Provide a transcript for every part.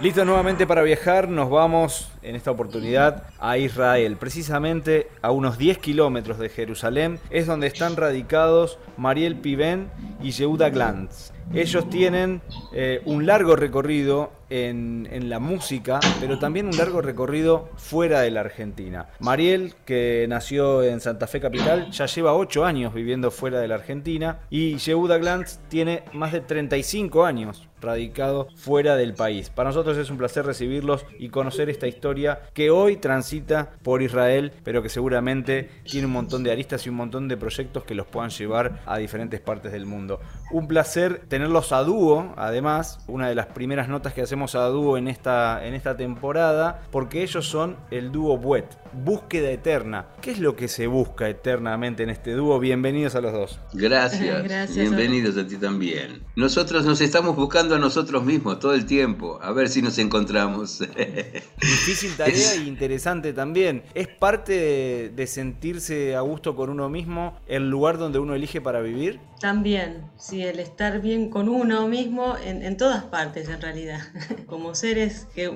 Listo nuevamente para viajar, nos vamos en esta oportunidad a Israel, precisamente a unos 10 kilómetros de Jerusalén, es donde están radicados Mariel Piven y Yehuda Glantz. Ellos tienen eh, un largo recorrido en, en, la música, pero también un largo recorrido fuera de la Argentina. Mariel, que nació en Santa Fe Capital, ya lleva 8 años viviendo fuera de la Argentina y Yehuda Glantz tiene más de 35 años radicado fuera del país. Para nosotros es un placer recibirlos y conocer esta historia que hoy transita por Israel, pero que seguramente tiene un montón de aristas y un montón de proyectos que los puedan llevar a diferentes partes del mundo. Un placer tenerlos a dúo, además, una de las primeras notas que hacemos a dúo en esta, en esta temporada, porque ellos son el dúo Buet, búsqueda eterna. ¿Qué es lo que se busca eternamente en este dúo? Bienvenidos a los dos. Gracias, Gracias bienvenidos a ti también. Nosotros nos estamos buscando a nosotros mismos todo el tiempo, a ver si nos encontramos. Difícil tarea y interesante también. ¿Es parte de, sentirse a gusto con uno mismo el lugar donde uno elige para vivir? También, sí, el estar bien con uno mismo en, todas partes en realidad. Como seres, que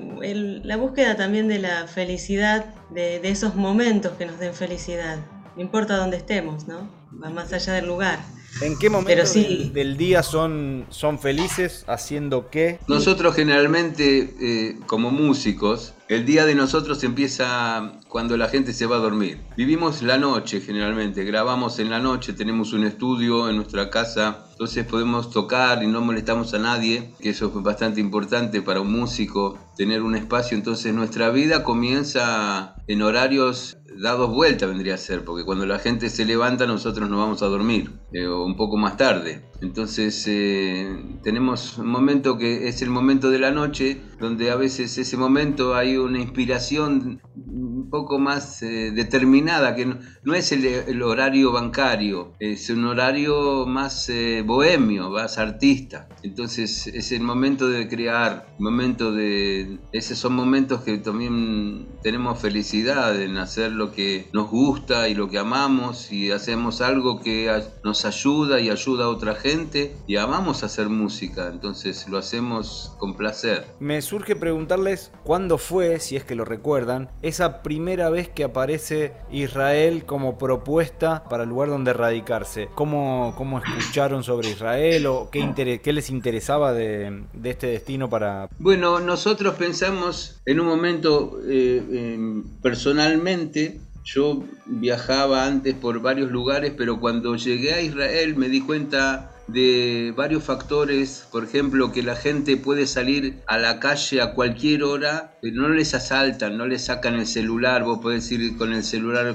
la búsqueda también de la felicidad, de, de esos momentos que nos den felicidad. No importa dónde estemos, ¿no? Va más allá del lugar. ¿En qué momento del, día son, son felices? ¿Haciendo qué? Nosotros generalmente, eh, como músicos, el día de nosotros empieza cuando la gente se va a dormir. Vivimos la noche generalmente, grabamos en la noche, tenemos un estudio en nuestra casa, entonces podemos tocar y no molestamos a nadie, que eso es bastante importante para un músico, tener un espacio. Entonces nuestra vida comienza en horarios dados vuelta vendría a ser, porque cuando la gente se levanta nosotros nos vamos a dormir, eh, o un poco más tarde. Entonces eh, tenemos un momento que es el momento de la noche, donde a veces ese momento hay una inspiración un poco más eh, determinada, que no, es el, horario bancario, es un horario más bohemio, más artista. Entonces es el momento de crear, momento de... Esos son momentos que también tenemos felicidad en hacerlo que nos gusta y lo que amamos y hacemos algo que nos ayuda y ayuda a otra gente y amamos hacer música, entonces lo hacemos con placer. Me surge preguntarles cuándo fue, si es que lo recuerdan, esa primera vez que aparece Israel como propuesta para el lugar donde radicarse. ¿Cómo, cómo escucharon sobre Israel o qué, qué les interesaba de, este destino para... Bueno, nosotros pensamos en un momento eh, personalmente yo viajaba antes por varios lugares, pero cuando llegué a Israel me di cuenta de varios factores, por ejemplo, que la gente puede salir a la calle a cualquier hora, pero no les asaltan, no les sacan el celular, vos podés ir con el celular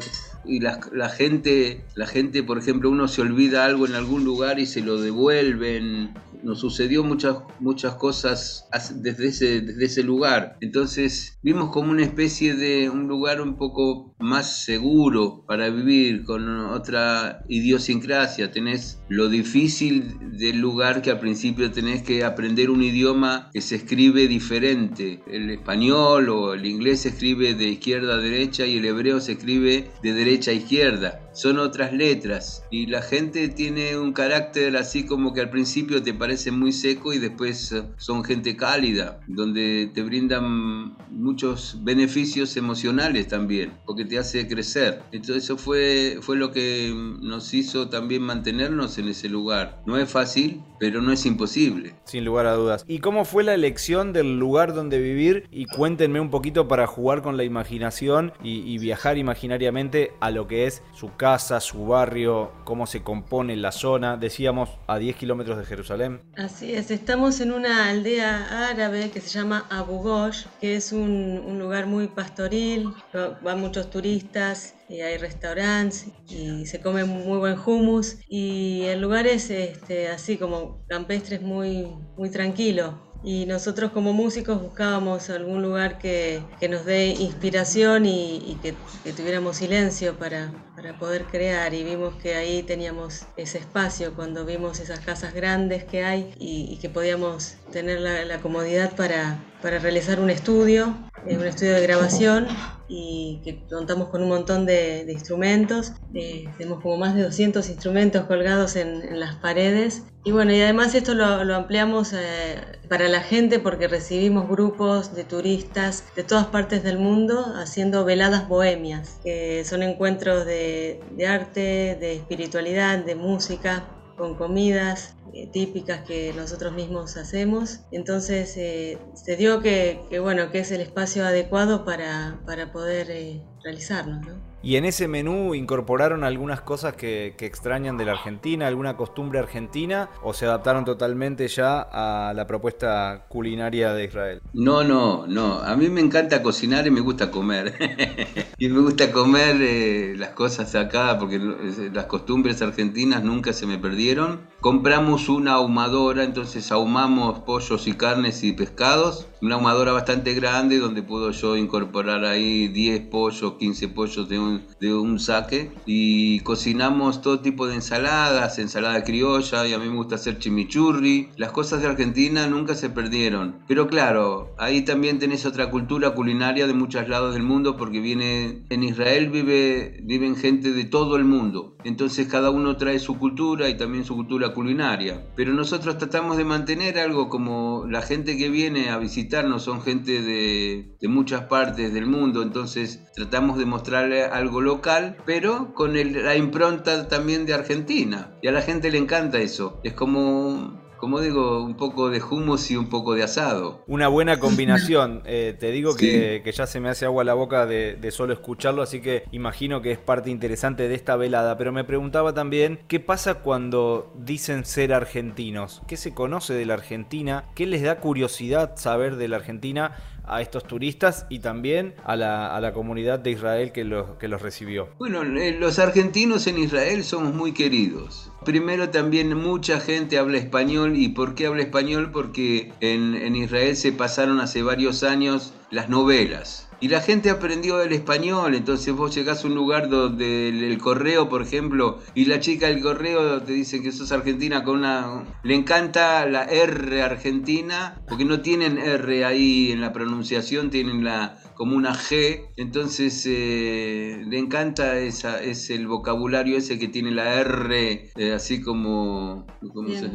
y la, la, gente, la gente, por ejemplo, uno se olvida algo en algún lugar y se lo devuelven, nos sucedió muchas, muchas cosas desde ese, desde ese lugar. Entonces vimos como una especie de un lugar un poco más seguro para vivir, con otra idiosincrasia. Tenés lo difícil del lugar que al principio tenés que aprender un idioma que se escribe diferente. El español o el inglés se escribe de izquierda a derecha y el hebreo se escribe de derecha a izquierda son otras letras y la gente tiene un carácter así como que al principio te parece muy seco y después eh, son gente cálida, donde te brindan muchos beneficios emocionales también, porque te hace crecer. Entonces eso fue, fue lo que nos hizo también mantenernos en ese lugar. No es fácil, pero no es imposible. Sin lugar a dudas. ¿Y cómo fue la elección del lugar donde vivir? Y cuéntenme un poquito para jugar con la imaginación y, y viajar imaginariamente a lo que es su casa casa, su barrio, cómo se compone la zona. Decíamos a 10 kilómetros de Jerusalén. Así es, estamos en una aldea árabe que se llama Abu Ghosh, que es un, lugar muy pastoril, van muchos turistas y hay restaurantes y se come muy buen hummus y el lugar es este, así como campestre, es muy, muy tranquilo y nosotros como músicos buscábamos algún lugar que, nos dé inspiración y, que, tuviéramos silencio para, para poder crear y vimos que ahí teníamos ese espacio cuando vimos esas casas grandes que hay y, que podíamos tener la, comodidad para, para, realizar un estudio, eh, un estudio de grabación y que contamos con un montón de, instrumentos. Eh, tenemos como más de 200 instrumentos colgados en, las paredes. Y bueno, y además esto lo, ampliamos eh, para la gente porque recibimos grupos de turistas de todas partes del mundo haciendo veladas bohemias, que son encuentros de, de arte, de espiritualidad, de música, con comidas eh, típicas que nosotros mismos hacemos. Entonces eh, se dio que, bueno, que es el espacio adecuado para, para poder eh, realizarnos. Y en ese menú incorporaron algunas cosas que, extrañan de la Argentina, alguna costumbre argentina, o se adaptaron totalmente ya a la propuesta culinaria de Israel. No, no, no. A mí me encanta cocinar y me gusta comer. y me gusta comer eh, las cosas acá porque las costumbres argentinas nunca se me perdieron. Compramos una ahumadora, entonces ahumamos pollos y carnes y pescados. Una ahumadora bastante grande donde puedo yo incorporar ahí 10 pollos, 15 pollos de un de un saque y cocinamos todo tipo de ensaladas, ensalada criolla y a mí me gusta hacer chimichurri. Las cosas de Argentina nunca se perdieron. Pero claro, ahí también tenés otra cultura culinaria de muchos lados del mundo porque viene en Israel vive viven gente de todo el mundo. Entonces cada uno trae su cultura y también su cultura culinaria. Pero nosotros tratamos de mantener algo como la gente que viene a visitarnos son gente de, muchas partes del mundo, entonces tratamos de mostrarle algo local, pero con la impronta también de Argentina. Y a la gente le encanta eso. Es como como digo, un poco de hummus y un poco de asado. Una buena combinación. Eh, te digo que, ya se me hace agua la boca de, solo escucharlo, así que imagino que es parte interesante de esta velada. Pero me preguntaba también, ¿qué pasa cuando dicen ser argentinos? ¿Qué se conoce de la Argentina? ¿Qué les da curiosidad saber de la Argentina? a estos turistas y también a la, a la comunidad de Israel que los, que los recibió? Bueno, eh, los argentinos en Israel somos muy queridos. Primero también mucha gente habla español y ¿por qué habla español? Porque en, en Israel se pasaron hace varios años las novelas. Y la gente aprendió el español, entonces vos llegás a un lugar donde el, correo, por ejemplo, y la chica del correo te dice que sos argentina con una... Le encanta la R argentina, porque no tienen R ahí en la pronunciación, tienen la como una G, entonces eh, le encanta esa, es el vocabulario ese que tiene la R, eh, así como... ¿cómo se,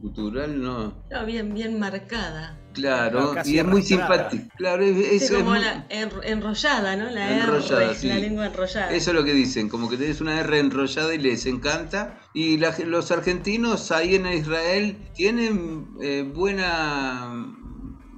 cultural, ¿no? No, bien, bien marcada. Claro, y es muy simpático. Claro, es, como la enrollada, ¿no? La enrollada, R, la lengua enrollada. Eso es lo que dicen, como que tenés una R enrollada y les encanta. Y los argentinos ahí en Israel tienen eh, buena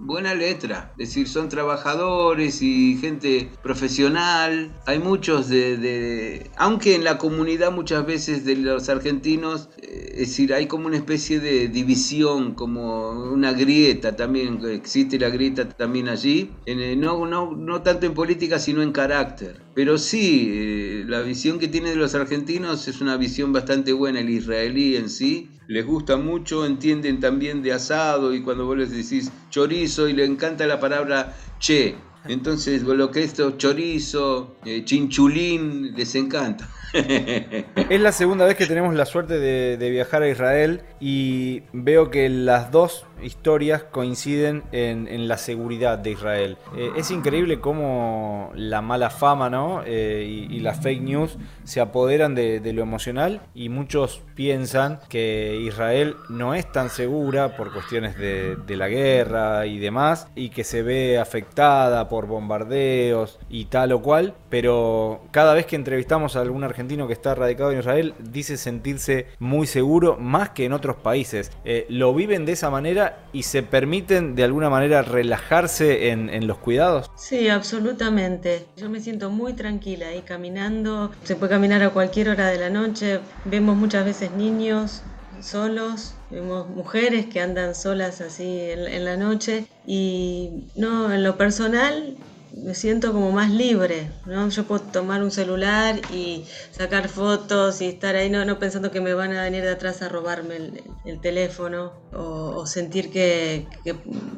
buena letra, es decir, son trabajadores y gente profesional. Hay muchos de, aunque en la comunidad muchas veces de los argentinos, eh, es decir, hay como una especie de división, como una grieta también, existe la grieta también allí, en, no, no, no tanto en política sino en carácter. Pero sí, eh, la visión que tiene de los argentinos es una visión bastante buena, el israelí en sí, les gusta mucho, entienden también de asado y cuando vos les decís chorizo y le encanta la palabra che. Entonces, lo que es chorizo, eh, chinchulín, les encanta. Es la segunda vez que tenemos la suerte de, viajar a Israel y veo que las dos historias coinciden en, la seguridad de Israel. Eh, es increíble cómo la mala fama ¿no? Eh, y, las fake news se apoderan de, lo emocional y muchos piensan que Israel no es tan segura por cuestiones de, de la guerra y demás y que se ve afectada por bombardeos y tal o cual, pero cada vez que entrevistamos a algún argentino que está radicado en Israel dice sentirse muy seguro más que en otros países. Eh, ¿Lo viven de esa manera y se permiten de alguna manera relajarse en, los cuidados? Sí, absolutamente. Yo me siento muy tranquila y caminando. Se puede caminar a cualquier hora de la noche. Vemos muchas veces niños solos, vemos mujeres que andan solas así en la noche y no, en lo personal me siento como más libre, ¿no? Yo puedo tomar un celular y sacar fotos y estar ahí, no, no pensando que me van a venir de atrás a robarme el, teléfono o, sentir que,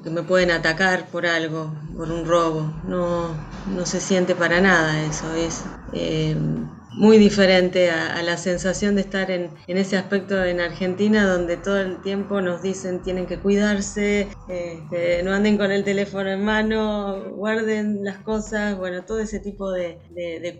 me pueden atacar por algo, por un robo. No, no se siente para nada eso. Es, eh, muy diferente a, la sensación de estar en, ese aspecto en Argentina, donde todo el tiempo nos dicen tienen que cuidarse, este, no anden con el teléfono en mano, guarden las cosas, bueno, todo ese tipo de,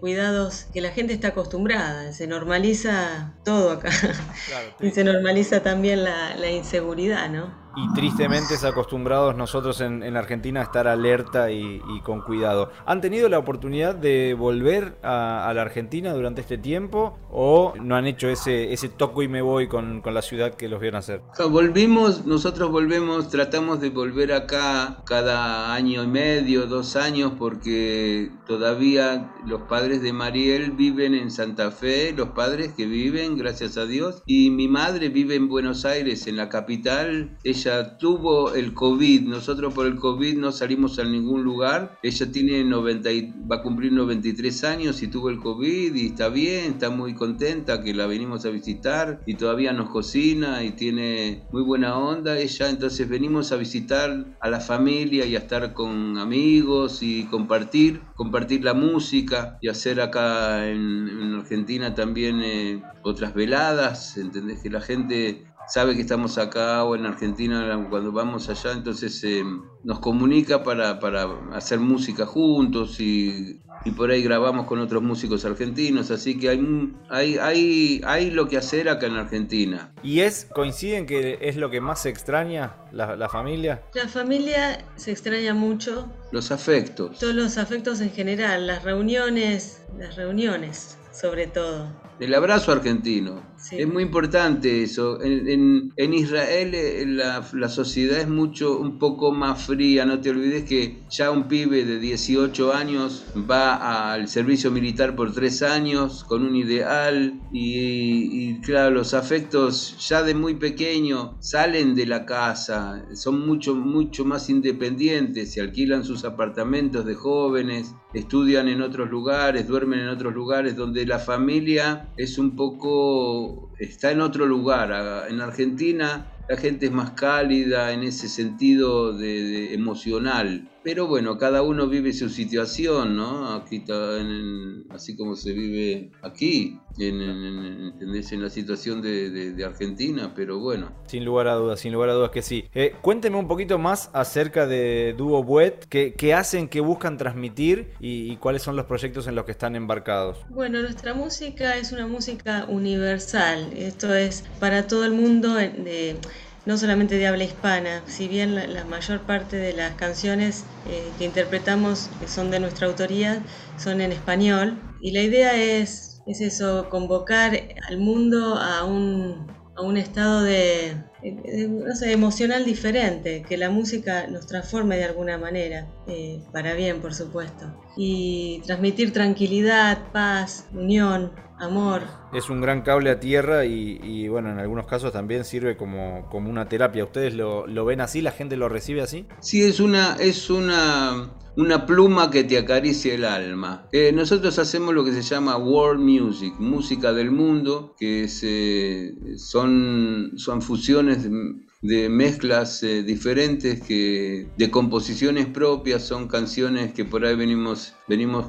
cuidados que la gente está acostumbrada, se normaliza todo acá. Y se normaliza también la, la inseguridad, ¿no? Y tristemente es acostumbrados nosotros en, Argentina a estar alerta y, con cuidado. ¿Han tenido la oportunidad de volver a, la Argentina durante este tiempo o no han hecho ese, ese toco y me voy con, la ciudad que los vieron hacer? Volvimos, nosotros volvemos, tratamos de volver acá cada año y medio, dos años, porque todavía los padres de Mariel viven en Santa Fe, los padres que viven, gracias a Dios, y mi madre vive en Buenos Aires, en la capital. Ella tuvo el COVID, nosotros por el COVID no salimos a ningún lugar, ella tiene 90 va a cumplir 93 años y tuvo el COVID y está bien, está muy contenta que la venimos a visitar y todavía nos cocina y tiene muy buena onda. Ella, entonces venimos a visitar a la familia y a estar con amigos y compartir, compartir la música y hacer acá en, Argentina también eh, otras veladas, entendés que la gente sabe que estamos acá o en Argentina cuando vamos allá, entonces eh, nos comunica para, para, hacer música juntos y, y, por ahí grabamos con otros músicos argentinos, así que hay, hay, hay, hay lo que hacer acá en Argentina. ¿Y es, coinciden que es lo que más se extraña, la, la familia? La familia se extraña mucho. Los afectos. Todos los afectos en general, las reuniones, las reuniones sobre todo. El abrazo argentino. Es muy importante eso. En, Israel eh, la, sociedad es mucho, un poco más fría. No te olvides que ya un pibe de 18 años va al servicio militar por tres años con un ideal y, y claro, los afectos ya de muy pequeño salen de la casa, son mucho, mucho más independientes, se alquilan sus apartamentos de jóvenes, estudian en otros lugares, duermen en otros lugares donde la familia es un poco, está en otro lugar. En Argentina la gente es más cálida en ese sentido de, emocional. Pero bueno, cada uno vive su situación, ¿no? Aquí en, así como se vive aquí, en, en la situación de, Argentina, pero bueno. Sin lugar a dudas, sin lugar a dudas que sí. Eh, cuénteme un poquito más acerca de Duo Buet, qué, hacen, qué buscan transmitir y, cuáles son los proyectos en los que están embarcados. Bueno, nuestra música es una música universal, esto es para todo el mundo. De, no solamente de habla hispana, si bien la, mayor parte de las canciones eh, que interpretamos, son de nuestra autoría, son en español. Y la idea es, es eso, convocar al mundo a un, a un estado de, no sé, emocional diferente, que la música nos transforme de alguna manera, eh, para bien, por supuesto. Y transmitir tranquilidad, paz, unión, amor. Es un gran cable a tierra y, bueno, en algunos casos también sirve como, como una terapia. ¿Ustedes lo, ven así? ¿La gente lo recibe así? Sí, es una, es una, una pluma que te acaricia el alma. Eh, nosotros hacemos lo que se llama world music, música del mundo, que se, son, son fusiones de mezclas eh, diferentes que de composiciones propias son canciones que por ahí venimos venimos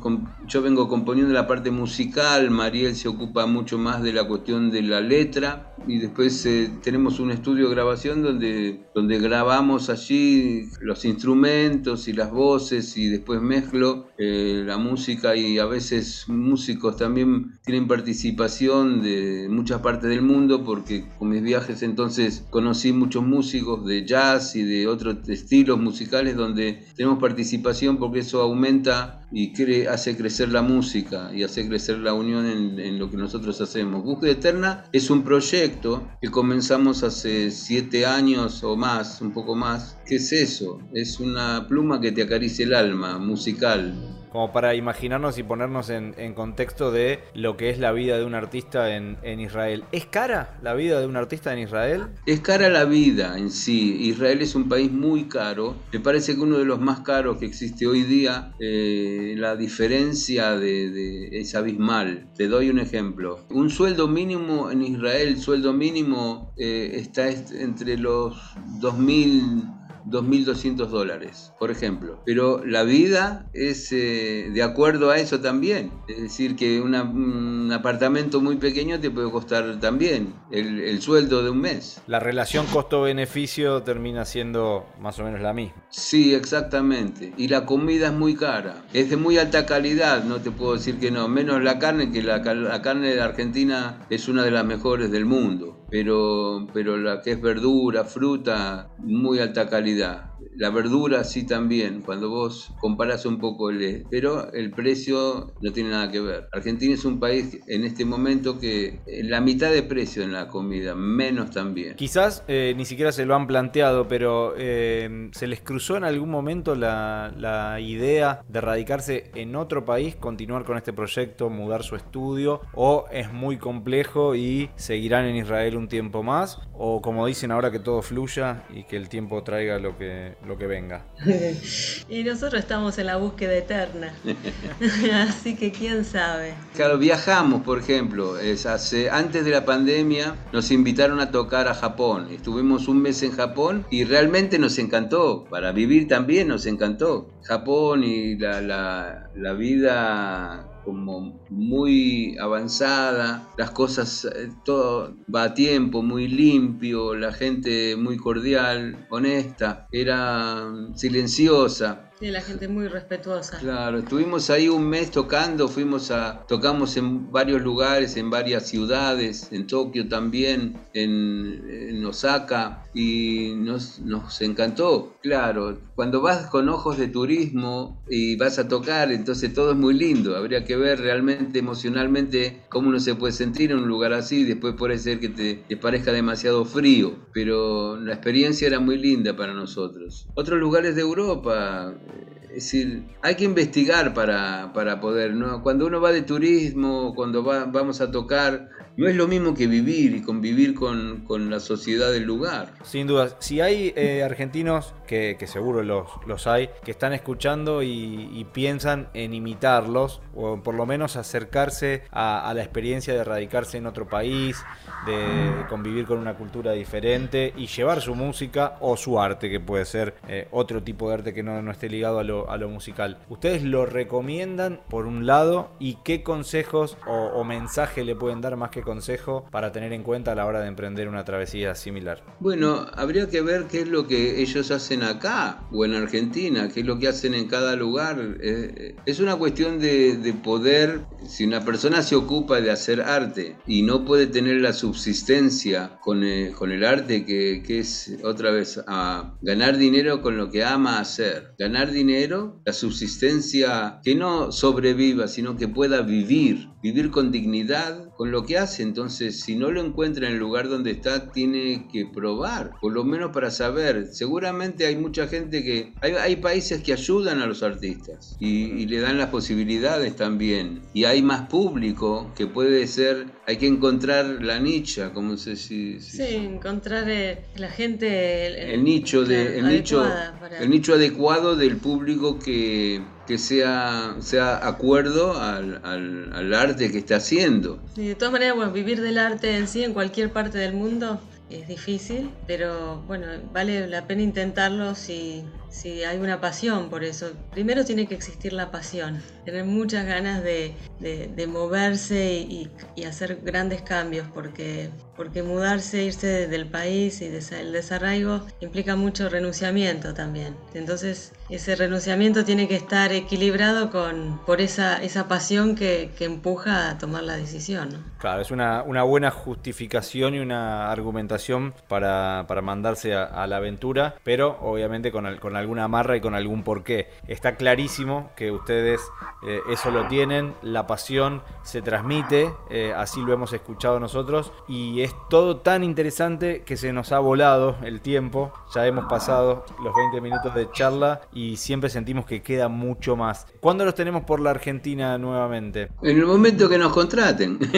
yo vengo componiendo la parte musical Mariel se ocupa mucho más de la cuestión de la letra y después eh, tenemos un estudio de grabación donde donde grabamos allí los instrumentos y las voces y después mezclo eh, la música y a veces músicos también tienen participación de muchas partes del mundo porque con mis viajes entonces conocí mucho músicos de jazz y de otros estilos musicales donde tenemos participación porque eso aumenta y hace crecer la música y hace crecer la unión en, lo que nosotros hacemos. Búsqueda Eterna es un proyecto que comenzamos hace siete años o más, un poco más. ¿Qué es eso? Es una pluma que te acaricia el alma, musical como para imaginarnos y ponernos en, contexto de lo que es la vida de un artista en, Israel. ¿Es cara la vida de un artista en Israel? Es cara la vida en sí. Israel es un país muy caro. Me parece que uno de los más caros que existe hoy día, eh, la diferencia de, es abismal. Te doy un ejemplo. Un sueldo mínimo en Israel, sueldo mínimo eh, está entre los 2.000 2.200 dólares, por ejemplo. Pero la vida es eh, de acuerdo a eso también. Es decir, que un apartamento muy pequeño te puede costar también el, el sueldo de un mes. La relación costo-beneficio termina siendo más o menos la misma. Sí, exactamente. Y la comida es muy cara. Es de muy alta calidad, no te puedo decir que no. Menos la carne, que la, la carne de Argentina es una de las mejores del mundo. Pero, pero la que es verdura, fruta, muy alta calidad. La verdura sí también, cuando vos comparas un poco el... Pero el precio no tiene nada que ver. Argentina es un país en este momento que la mitad de precio en la comida, menos también. Quizás eh, ni siquiera se lo han planteado, pero eh, ¿se les cruzó en algún momento la, la idea de radicarse en otro país, continuar con este proyecto, mudar su estudio? ¿O es muy complejo y seguirán en Israel un tiempo más? ¿O como dicen ahora que todo fluya y que el tiempo traiga lo que lo que venga. y nosotros estamos en la búsqueda eterna. Así que quién sabe. Claro, viajamos, por ejemplo. Es hace, antes de la pandemia nos invitaron a tocar a Japón. Estuvimos un mes en Japón y realmente nos encantó. Para vivir también nos encantó. Japón y la, la, la vida como muy avanzada, las cosas, eh, todo va a tiempo, muy limpio, la gente muy cordial, honesta, era silenciosa. Sí, la gente muy respetuosa. Claro, estuvimos ahí un mes tocando, fuimos a, tocamos en varios lugares, en varias ciudades, en Tokio también, en, Osaka, y nos, nos encantó. Claro, cuando vas con ojos de turismo y vas a tocar, entonces todo es muy lindo. Habría que ver realmente emocionalmente cómo uno se puede sentir en un lugar así, después puede ser que te, parezca demasiado frío, pero la experiencia era muy linda para nosotros. Otros lugares de Europa, es decir, hay que investigar para, para poder, ¿no? Cuando uno va de turismo, cuando va, vamos a tocar, no es lo mismo que vivir y convivir con, con la sociedad del lugar. Sin duda, si hay eh, argentinos, que, seguro los, los hay, que están escuchando y, piensan en imitarlos, o por lo menos acercarse a, la experiencia de radicarse en otro país, de convivir con una cultura diferente y llevar su música o su arte, que puede ser eh, otro tipo de arte que no, no esté ligado a lo, a lo, musical. ¿Ustedes lo recomiendan por un lado y qué consejos o, o mensaje le pueden dar más que consejo para tener en cuenta a la hora de emprender una travesía similar? Bueno, habría que ver qué es lo que ellos hacen acá o en Argentina, qué es lo que hacen en cada lugar. Eh, es una cuestión de, de poder, si una persona se ocupa de hacer arte y no puede tener la subsistencia con el, con el arte, que, que, es otra vez a ganar dinero con lo que ama hacer. Ganar dinero, la subsistencia, que no sobreviva, sino que pueda vivir, vivir con dignidad con lo que hace. Entonces, si no lo encuentra en el lugar donde está, tiene que probar, por lo menos para saber. Seguramente hay mucha gente que... Hay, hay países que ayudan a los artistas y, y le dan las posibilidades también. Y hay más público que puede ser... Hay que encontrar la nicha, como se si, si, Sí, encontrar eh, la gente... El, el nicho, de, el, nicho, para... el nicho adecuado del público que que sea, sea acuerdo al, al, al, arte que está haciendo. De todas maneras, bueno, vivir del arte en sí en cualquier parte del mundo es difícil, pero bueno, vale la pena intentarlo si, si hay una pasión por eso. Primero tiene que existir la pasión, tener muchas ganas de, de, moverse y, hacer grandes cambios, porque, porque mudarse, irse del país y el desarraigo implica mucho renunciamiento también. Entonces, ese renunciamiento tiene que estar equilibrado con, por esa, esa pasión que, empuja a tomar la decisión. Claro, es una, una buena justificación y una argumentación para, para mandarse a, la aventura, pero obviamente con, con alguna amarra y con algún porqué. Está clarísimo que ustedes eh, eso lo tienen, la pasión se transmite, eh, así lo hemos escuchado nosotros, y es todo tan interesante que se nos ha volado el tiempo, ya hemos pasado los 20 minutos de charla y siempre sentimos que queda mucho más. ¿Cuándo los tenemos por la Argentina nuevamente? En el momento que nos contraten.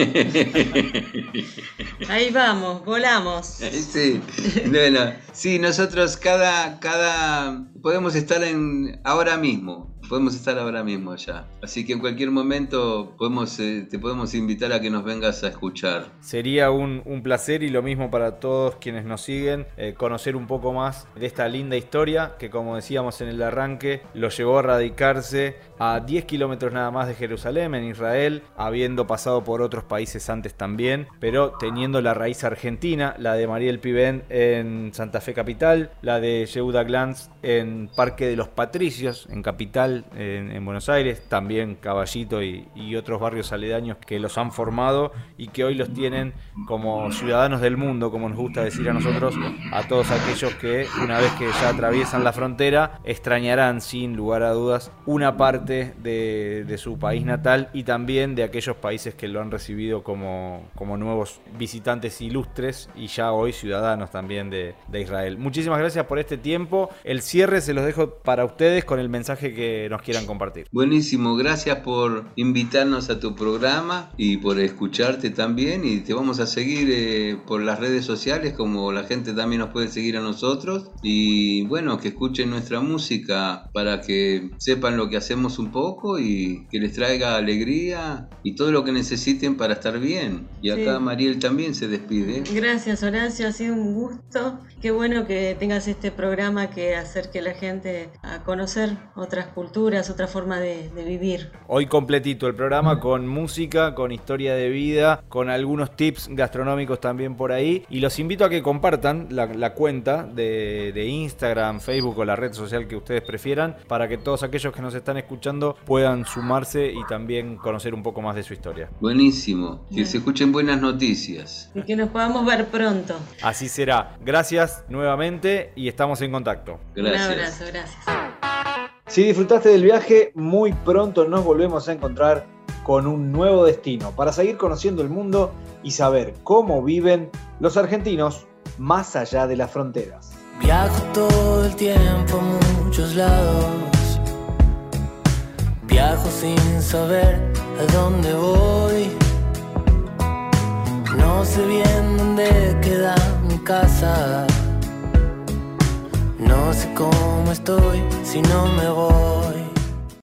Ahí vamos, volamos. Sí, bueno, sí nosotros cada, cada podemos estar en ahora mismo. Podemos estar ahora mismo allá. Así que en cualquier momento eh, te podemos invitar a que nos vengas a escuchar. Sería un, placer y lo mismo para todos quienes nos siguen, eh, conocer un poco más de esta linda historia que como decíamos en el arranque, lo llevó a radicarse a 10 kilómetros nada más de Jerusalén, en Israel, habiendo pasado por otros países antes también, pero teniendo la raíz argentina, la de Mariel Pibén en Santa Fe Capital, la de Yehuda Glanz en Parque de los Patricios, en Capital, en, Buenos Aires, también Caballito y, otros barrios aledaños que los han formado y que hoy los tienen como ciudadanos del mundo, como nos gusta decir a nosotros, a todos aquellos que una vez que ya atraviesan la frontera, extrañarán sin lugar a dudas una parte de, de su país natal y también de aquellos países que lo han recibido como, como nuevos visitantes ilustres y ya hoy ciudadanos también de, de Israel. Muchísimas gracias por este tiempo. El cierre se los dejo para ustedes con el mensaje que nos quieran compartir. Buenísimo, gracias por invitarnos a tu programa y por escucharte también y te vamos a seguir eh, por las redes sociales como la gente también nos puede seguir a nosotros y bueno, que escuchen nuestra música para que sepan lo que hacemos un poco y que les traiga alegría y todo lo que necesiten para estar bien. Y acá Mariel también se despide. Gracias Horacio, ha sido un gusto. Qué bueno que tengas este programa que acerque a la gente a conocer otras culturas, otra forma de, vivir. Hoy completito el programa con música, con historia de vida, con algunos tips gastronómicos también por ahí. Y los invito a que compartan la, cuenta de, de Instagram, Facebook o la red social que ustedes prefieran para que todos aquellos que nos están escuchando puedan sumarse y también conocer un poco más de su historia. Buenísimo, que se escuchen buenas noticias. Y que nos podamos ver pronto. Así será. Gracias nuevamente y estamos en contacto. Gracias. Un abrazo, gracias. Si disfrutaste del viaje, muy pronto nos volvemos a encontrar con un nuevo destino para seguir conociendo el mundo y saber cómo viven los argentinos más allá de las fronteras. Viajo todo el tiempo a muchos lados. Viajo sin saber a dónde voy. No sé bien dónde queda mi casa. No sé cómo estoy si no me voy.